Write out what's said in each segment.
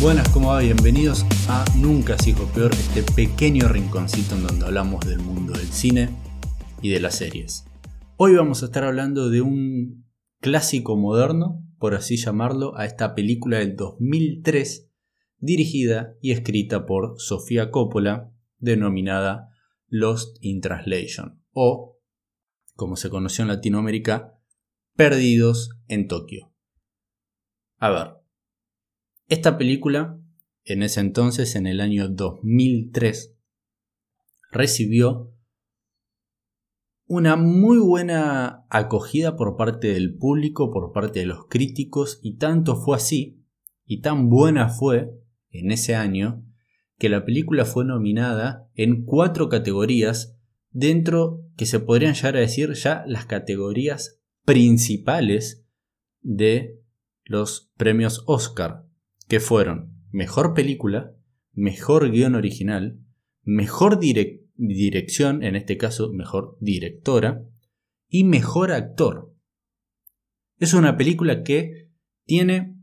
Buenas, ¿cómo va? Bienvenidos a Nunca se hijo peor, este pequeño rinconcito en donde hablamos del mundo del cine y de las series. Hoy vamos a estar hablando de un clásico moderno, por así llamarlo, a esta película del 2003, dirigida y escrita por Sofía Coppola, denominada Lost in Translation, o, como se conoció en Latinoamérica, Perdidos en Tokio. A ver, esta película, en ese entonces, en el año 2003, recibió una muy buena acogida por parte del público, por parte de los críticos, y tanto fue así, y tan buena fue en ese año, que la película fue nominada en cuatro categorías dentro que se podrían llegar a decir ya las categorías principales de los premios Oscar que fueron mejor película, mejor guion original, mejor dirección, en este caso mejor directora, y mejor actor. Es una película que tiene,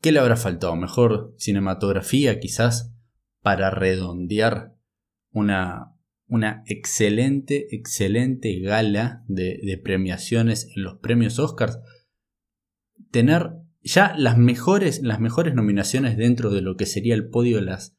¿qué le habrá faltado? Mejor cinematografía quizás para redondear una, una excelente, excelente gala de, de premiaciones en los premios Oscars. Tener ya las mejores, las mejores nominaciones dentro de lo que sería el podio de, las,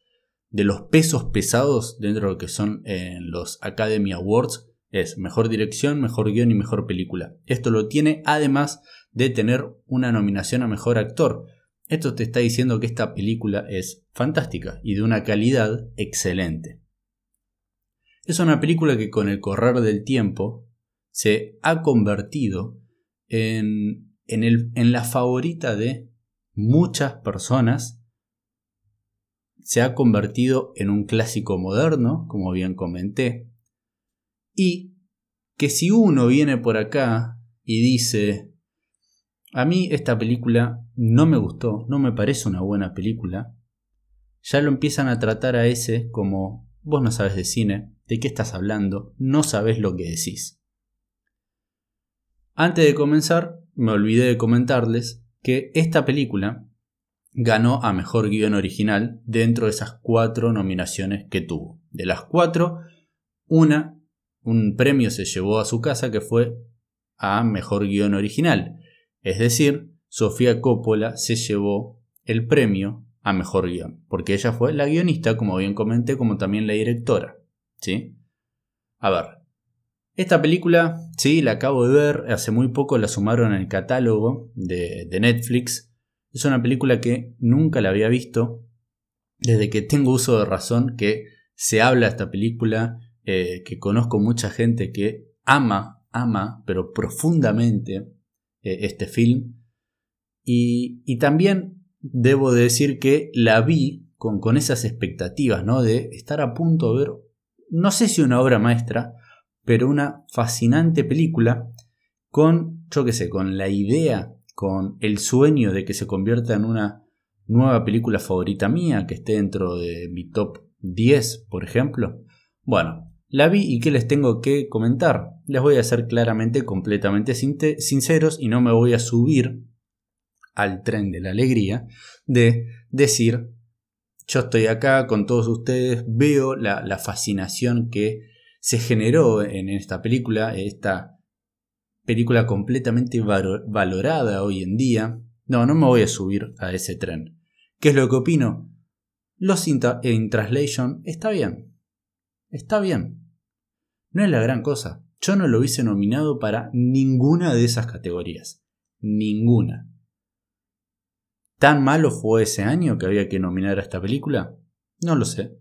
de los pesos pesados dentro de lo que son en los Academy Awards es mejor dirección, mejor guion y mejor película. Esto lo tiene además de tener una nominación a mejor actor. Esto te está diciendo que esta película es fantástica y de una calidad excelente. Es una película que con el correr del tiempo se ha convertido en en, la favorita de muchas personas, se ha convertido en un clásico moderno, como bien comenté, y que si uno viene por acá y dice, a mí esta película no me gustó, no me parece una buena película, ya lo empiezan a tratar a ese como, vos no sabes de cine, de qué estás hablando, no sabes lo que decís. Antes de comenzar, me olvidé de comentarles que esta película ganó a Mejor Guión Original dentro de esas cuatro nominaciones que tuvo. De las cuatro, una, un premio se llevó a su casa que fue a Mejor Guión Original. Es decir, Sofía Coppola se llevó el premio a Mejor Guión, porque ella fue la guionista, como bien comenté, como también la directora. ¿Sí? A ver, esta película, sí, la acabo de ver, hace muy poco la sumaron en el catálogo de, Netflix. Es una película que nunca la había visto, desde que tengo uso de razón que se habla de esta película, eh, que conozco mucha gente que ama, ama, pero profundamente eh, este film. Y, y, también debo decir que la vi con, con esas expectativas, ¿no? De estar a punto de ver, no sé si una obra maestra, pero una fascinante película con, yo qué sé, con la idea, con el sueño de que se convierta en una nueva película favorita mía, que esté dentro de mi top 10, por ejemplo. Bueno, la vi y ¿qué les tengo que comentar? Les voy a ser claramente, completamente sinceros y no me voy a subir al tren de la alegría de decir, yo estoy acá con todos ustedes, veo la, la fascinación que se generó en esta película, esta película completamente valorada hoy en día. No, no me voy a subir a ese tren. ¿Qué es lo que opino? Los in, Translation está bien. Está bien. No es la gran cosa. Yo no lo hubiese nominado para ninguna de esas categorías. Ninguna. ¿Tan malo fue ese año que había que nominar a esta película? No lo sé.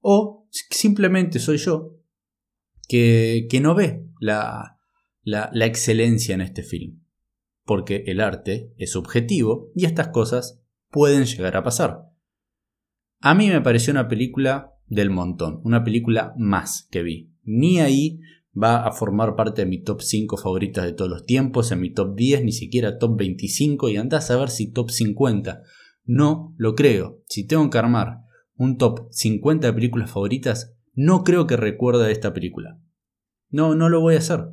O simplemente soy yo que, no ve la, la, excelencia en este film. Porque el arte es subjetivo y estas cosas pueden llegar a pasar. A mí me pareció una película del montón, una película más que vi. Ni ahí va a formar parte de mi top 5 favoritas de todos los tiempos, en mi top 10, ni siquiera top 25 y andás a ver si top 50. No lo creo. Si tengo que armar un top 50 de películas favoritas, no creo que recuerde esta película. No, no lo voy a hacer.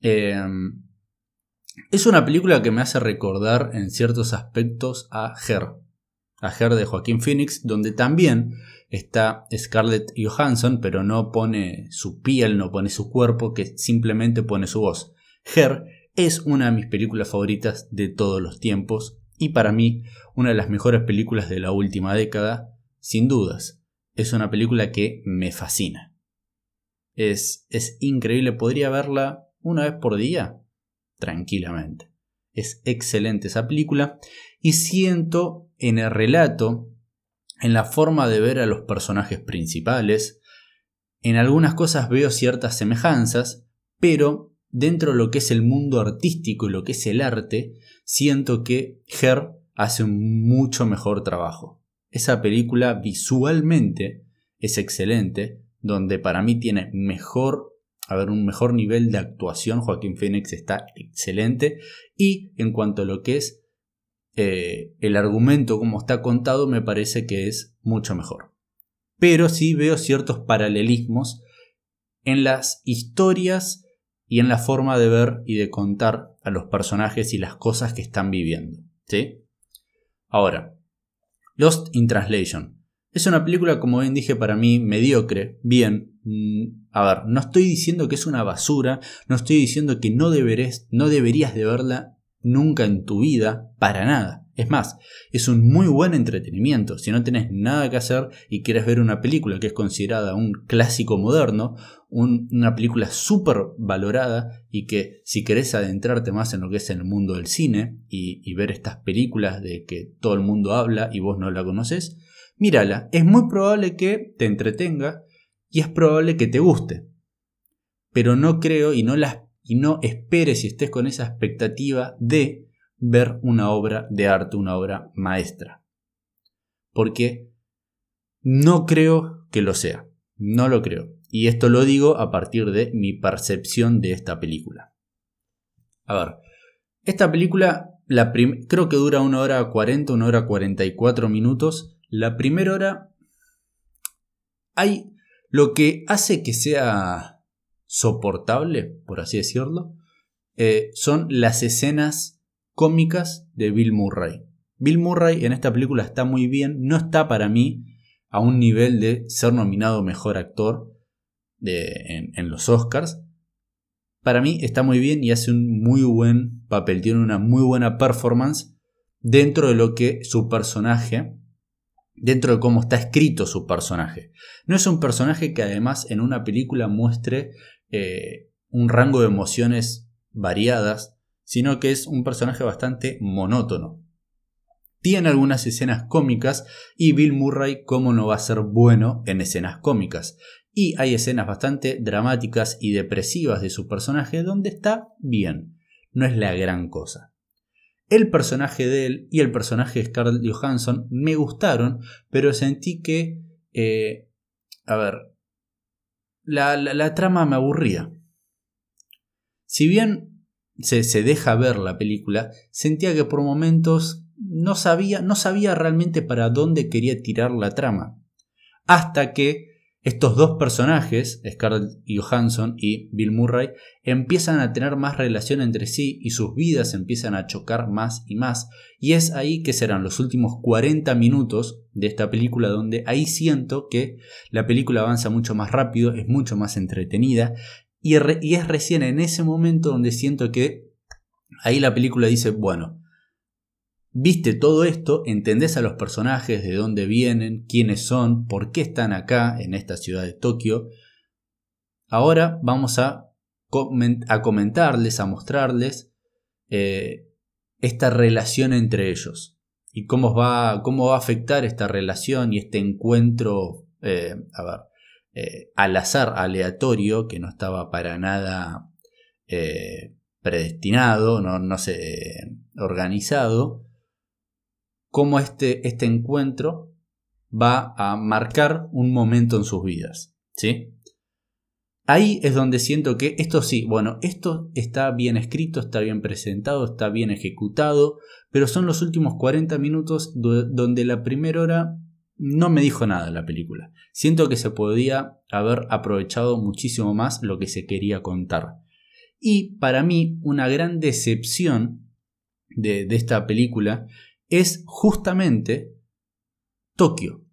Em, es una película que me hace recordar en ciertos aspectos a Her. a Her de Joaquín Phoenix, donde también está Scarlett Johansson, pero no pone su piel, no pone su cuerpo, que simplemente pone su voz. Her es una de mis películas favoritas de todos los tiempos y para mí una de las mejores películas de la última década, sin dudas. Es una película que me fascina. Es, es increíble, podría verla una vez por día, tranquilamente. Es excelente esa película y siento en el relato, en la forma de ver a los personajes principales, en algunas cosas veo ciertas semejanzas, pero dentro de lo que es el mundo artístico y lo que es el arte, siento que Her hace un mucho mejor trabajo. Esa película visualmente es excelente, donde para mí tiene mejor, a ver, un mejor nivel de actuación. Joaquín Phoenix está excelente. Y en cuanto a lo que es eh, el argumento como está contado, me parece que es mucho mejor. Pero sí veo ciertos paralelismos en las historias y en la forma de ver y de contar a los personajes y las cosas que están viviendo. ¿sí? Ahora, Lost in Translation. Es una película, como bien dije, para mí mediocre, bien. Mm, a ver, no estoy diciendo que es una basura, no estoy diciendo que no, no deberías de verla nunca en tu vida, para nada. Es más, es un muy buen entretenimiento. Si no tenés nada que hacer y quieres ver una película que es considerada un clásico moderno, una película súper valorada y que si querés adentrarte más en lo que es el mundo del cine y, ver estas películas de que todo el mundo habla y vos no la conoces, mírala. Es muy probable que te entretenga y es probable que te guste. Pero no creo y no, las, y no esperes si estés con esa expectativa de ver una obra de arte, una obra maestra. Porque no creo que lo sea. No lo creo. Y esto lo digo a partir de mi percepción de esta película. A ver, esta película la creo que dura una hora 40, una hora 44 minutos. La primera hora hay lo que hace que sea soportable, por así decirlo, eh, son las escenas cómicas de Bill Murray. Bill Murray en esta película está muy bien, no está para mí a un nivel de ser nominado mejor actor en, en los Oscars. Para mí está muy bien y hace un muy buen papel, tiene una muy buena performance dentro de lo que su personaje, dentro de cómo está escrito su personaje. No es un personaje que además en una película muestre eh, un rango de emociones variadas, sino que es un personaje bastante monótono. Tiene algunas escenas cómicas y Bill Murray cómo no va a ser bueno en escenas cómicas. Y hay escenas bastante dramáticas y depresivas de su personaje donde está bien, no es la gran cosa. El personaje de él y el personaje de Scarlett Johansson me gustaron, pero sentí que, eh, a ver, la, la trama me aburría. Si bien se, deja ver la película, sentía que por momentos no sabía, no sabía realmente para dónde quería tirar la trama. Hasta que estos dos personajes, Scarlett Johansson y Bill Murray, empiezan a tener más relación entre sí y sus vidas empiezan a chocar más y más. Y es ahí que serán los últimos 40 minutos de esta película donde ahí siento que la película avanza mucho más rápido, es mucho más entretenida y, es recién en ese momento donde siento que ahí la película dice, bueno, viste todo esto, entendés a los personajes, de dónde vienen, quiénes son, por qué están acá en esta ciudad de Tokio. Ahora vamos a, comentarles, a mostrarles eh, esta relación entre ellos y cómo va, cómo va a afectar esta relación y este encuentro, eh, eh, al azar aleatorio, que no estaba para nada predestinado, no, no sé, organizado, cómo este, este encuentro va a marcar un momento en sus vidas. ¿sí? Ahí es donde siento que esto sí, bueno, esto está bien escrito, está bien presentado, está bien ejecutado, pero son los últimos 40 minutos donde la primera hora no me dijo nada la película. Siento que se podía haber aprovechado muchísimo más lo que se quería contar. Y para mí una gran decepción de, esta película es justamente Tokio.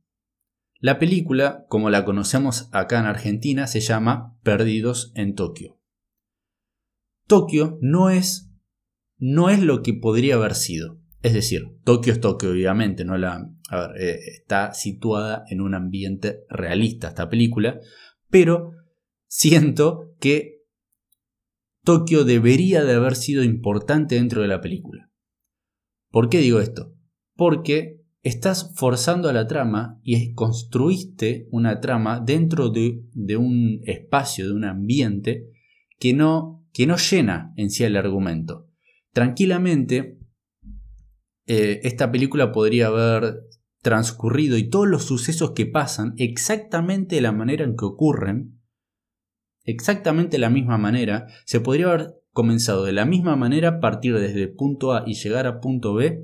La película, como la conocemos acá en Argentina, se llama Perdidos en Tokio. Tokio no es, no es lo que podría haber sido. Es decir, Tokio es Tokio, obviamente, no la, eh, está situada en un ambiente realista esta película, pero siento que Tokio debería de haber sido importante dentro de la película. ¿Por qué digo esto? Porque estás forzando a la trama y construiste una trama dentro de, un espacio, de un ambiente que no, que no llena en sí el argumento. Tranquilamente, eh, esta película podría haber transcurrido y todos los sucesos que pasan exactamente de la manera en que ocurren, exactamente de la misma manera, se podría haber comenzado de la misma manera, partir desde punto A y llegar a punto B,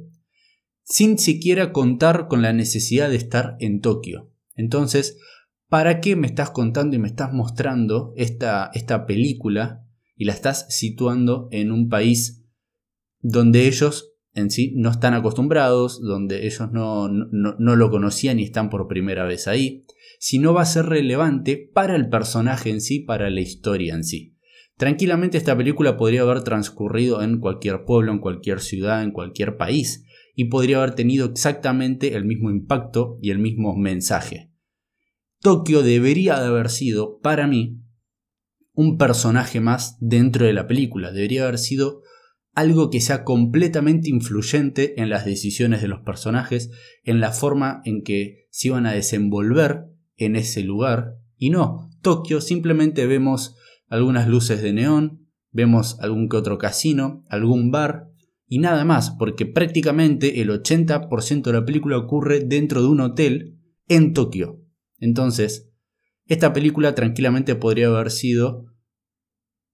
sin siquiera contar con la necesidad de estar en Tokio. Entonces, ¿para qué me estás contando y me estás mostrando esta, esta película y la estás situando en un país donde ellos en sí no están acostumbrados, donde ellos no, no, lo conocían y están por primera vez ahí, si no va a ser relevante para el personaje en sí, para la historia en sí. Tranquilamente esta película podría haber transcurrido en cualquier pueblo, en cualquier ciudad, en cualquier país, y podría haber tenido exactamente el mismo impacto y el mismo mensaje. Tokio debería de haber sido, para mí, un personaje más dentro de la película, debería haber sido algo que sea completamente influyente en las decisiones de los personajes, en la forma en que se iban a desenvolver en ese lugar. Y no, Tokio simplemente vemos algunas luces de neón, vemos algún que otro casino, algún bar y nada más, porque prácticamente el 80% de la película ocurre dentro de un hotel en Tokio. Entonces, esta película tranquilamente podría haber sido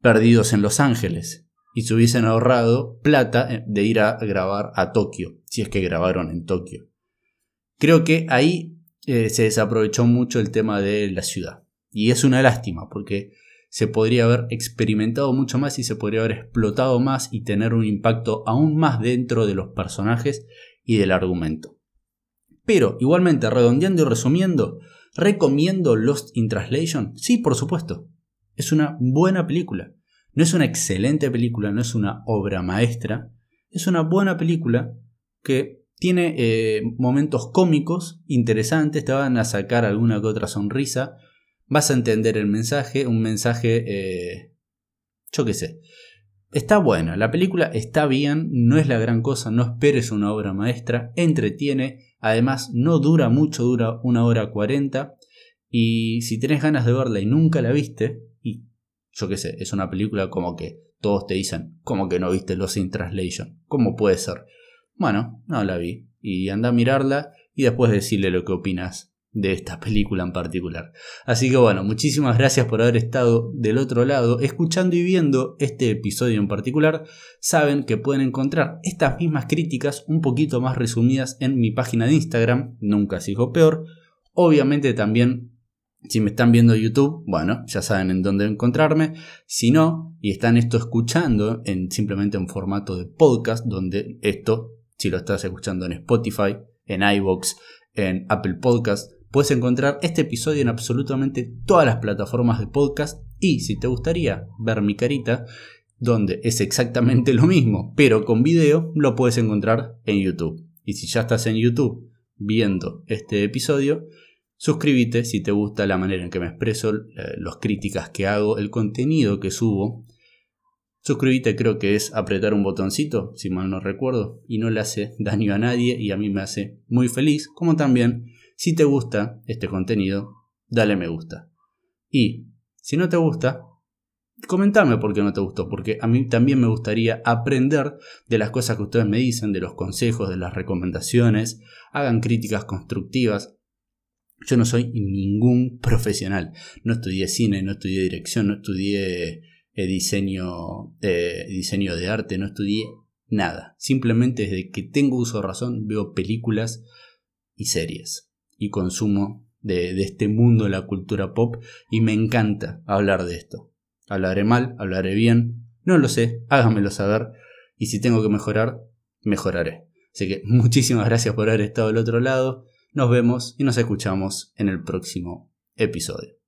Perdidos en Los Ángeles, y se hubiesen ahorrado plata eh, de ir a grabar a Tokio, si es que grabaron en Tokio. Creo que ahí eh, se desaprovechó mucho el tema de la ciudad. Y es una lástima, porque se podría haber experimentado mucho más y se podría haber explotado más y tener un impacto aún más dentro de los personajes y del argumento. Pero, igualmente, redondeando y resumiendo, ¿recomiendo Lost in Translation? Sí, por supuesto. Es una buena película. No es una excelente película, no es una obra maestra, es una buena película que tiene eh, momentos cómicos interesantes, te van a sacar alguna que otra sonrisa, vas a entender el mensaje, un mensaje, eh, yo qué sé. Está buena, la película está bien, no es la gran cosa, no esperes una obra maestra, entretiene, además no dura mucho, dura una hora cuarenta, y si tenés ganas de verla y nunca la viste, yo qué sé, es una película como que todos te dicen, como que no viste Los in Translation? ¿Cómo puede ser? Bueno, no la vi. Y anda a mirarla y después decirle lo que opinas de esta película en particular. Así que bueno, muchísimas gracias por haber estado del otro lado escuchando y viendo este episodio en particular. Saben que pueden encontrar estas mismas críticas un poquito más resumidas en mi página de Instagram, nunca sigo peor. Obviamente también si me están viendo YouTube, bueno, ya saben en dónde encontrarme. Si no, y están esto escuchando en simplemente en formato de podcast, donde esto, si lo estás escuchando en Spotify, en iBox, en Apple Podcast, puedes encontrar este episodio en absolutamente todas las plataformas de podcast. Y si te gustaría ver mi carita, donde es exactamente lo mismo, pero con video, lo puedes encontrar en YouTube. Y si ya estás en YouTube viendo este episodio, Suscríbete si te gusta la manera en que me expreso, las críticas que hago, el contenido que subo. Suscríbete creo que es apretar un botoncito, si mal no recuerdo, y no le hace daño a nadie y a mí me hace muy feliz, como también si te gusta este contenido, dale me gusta. Y si no te gusta, comentame por qué no te gustó, porque a mí también me gustaría aprender de las cosas que ustedes me dicen, de los consejos, de las recomendaciones, hagan críticas constructivas, yo no soy ningún profesional. No estudié cine, no estudié dirección, no estudié eh, diseño, eh, diseño de arte, no estudié nada. Simplemente desde que tengo uso de razón veo películas y series y consumo de, de este mundo de la cultura pop y me encanta hablar de esto. Hablaré mal, hablaré bien, no lo sé, háganmelo saber y si tengo que mejorar, mejoraré. Así que muchísimas gracias por haber estado al otro lado. Nos vemos y nos escuchamos en el próximo episodio.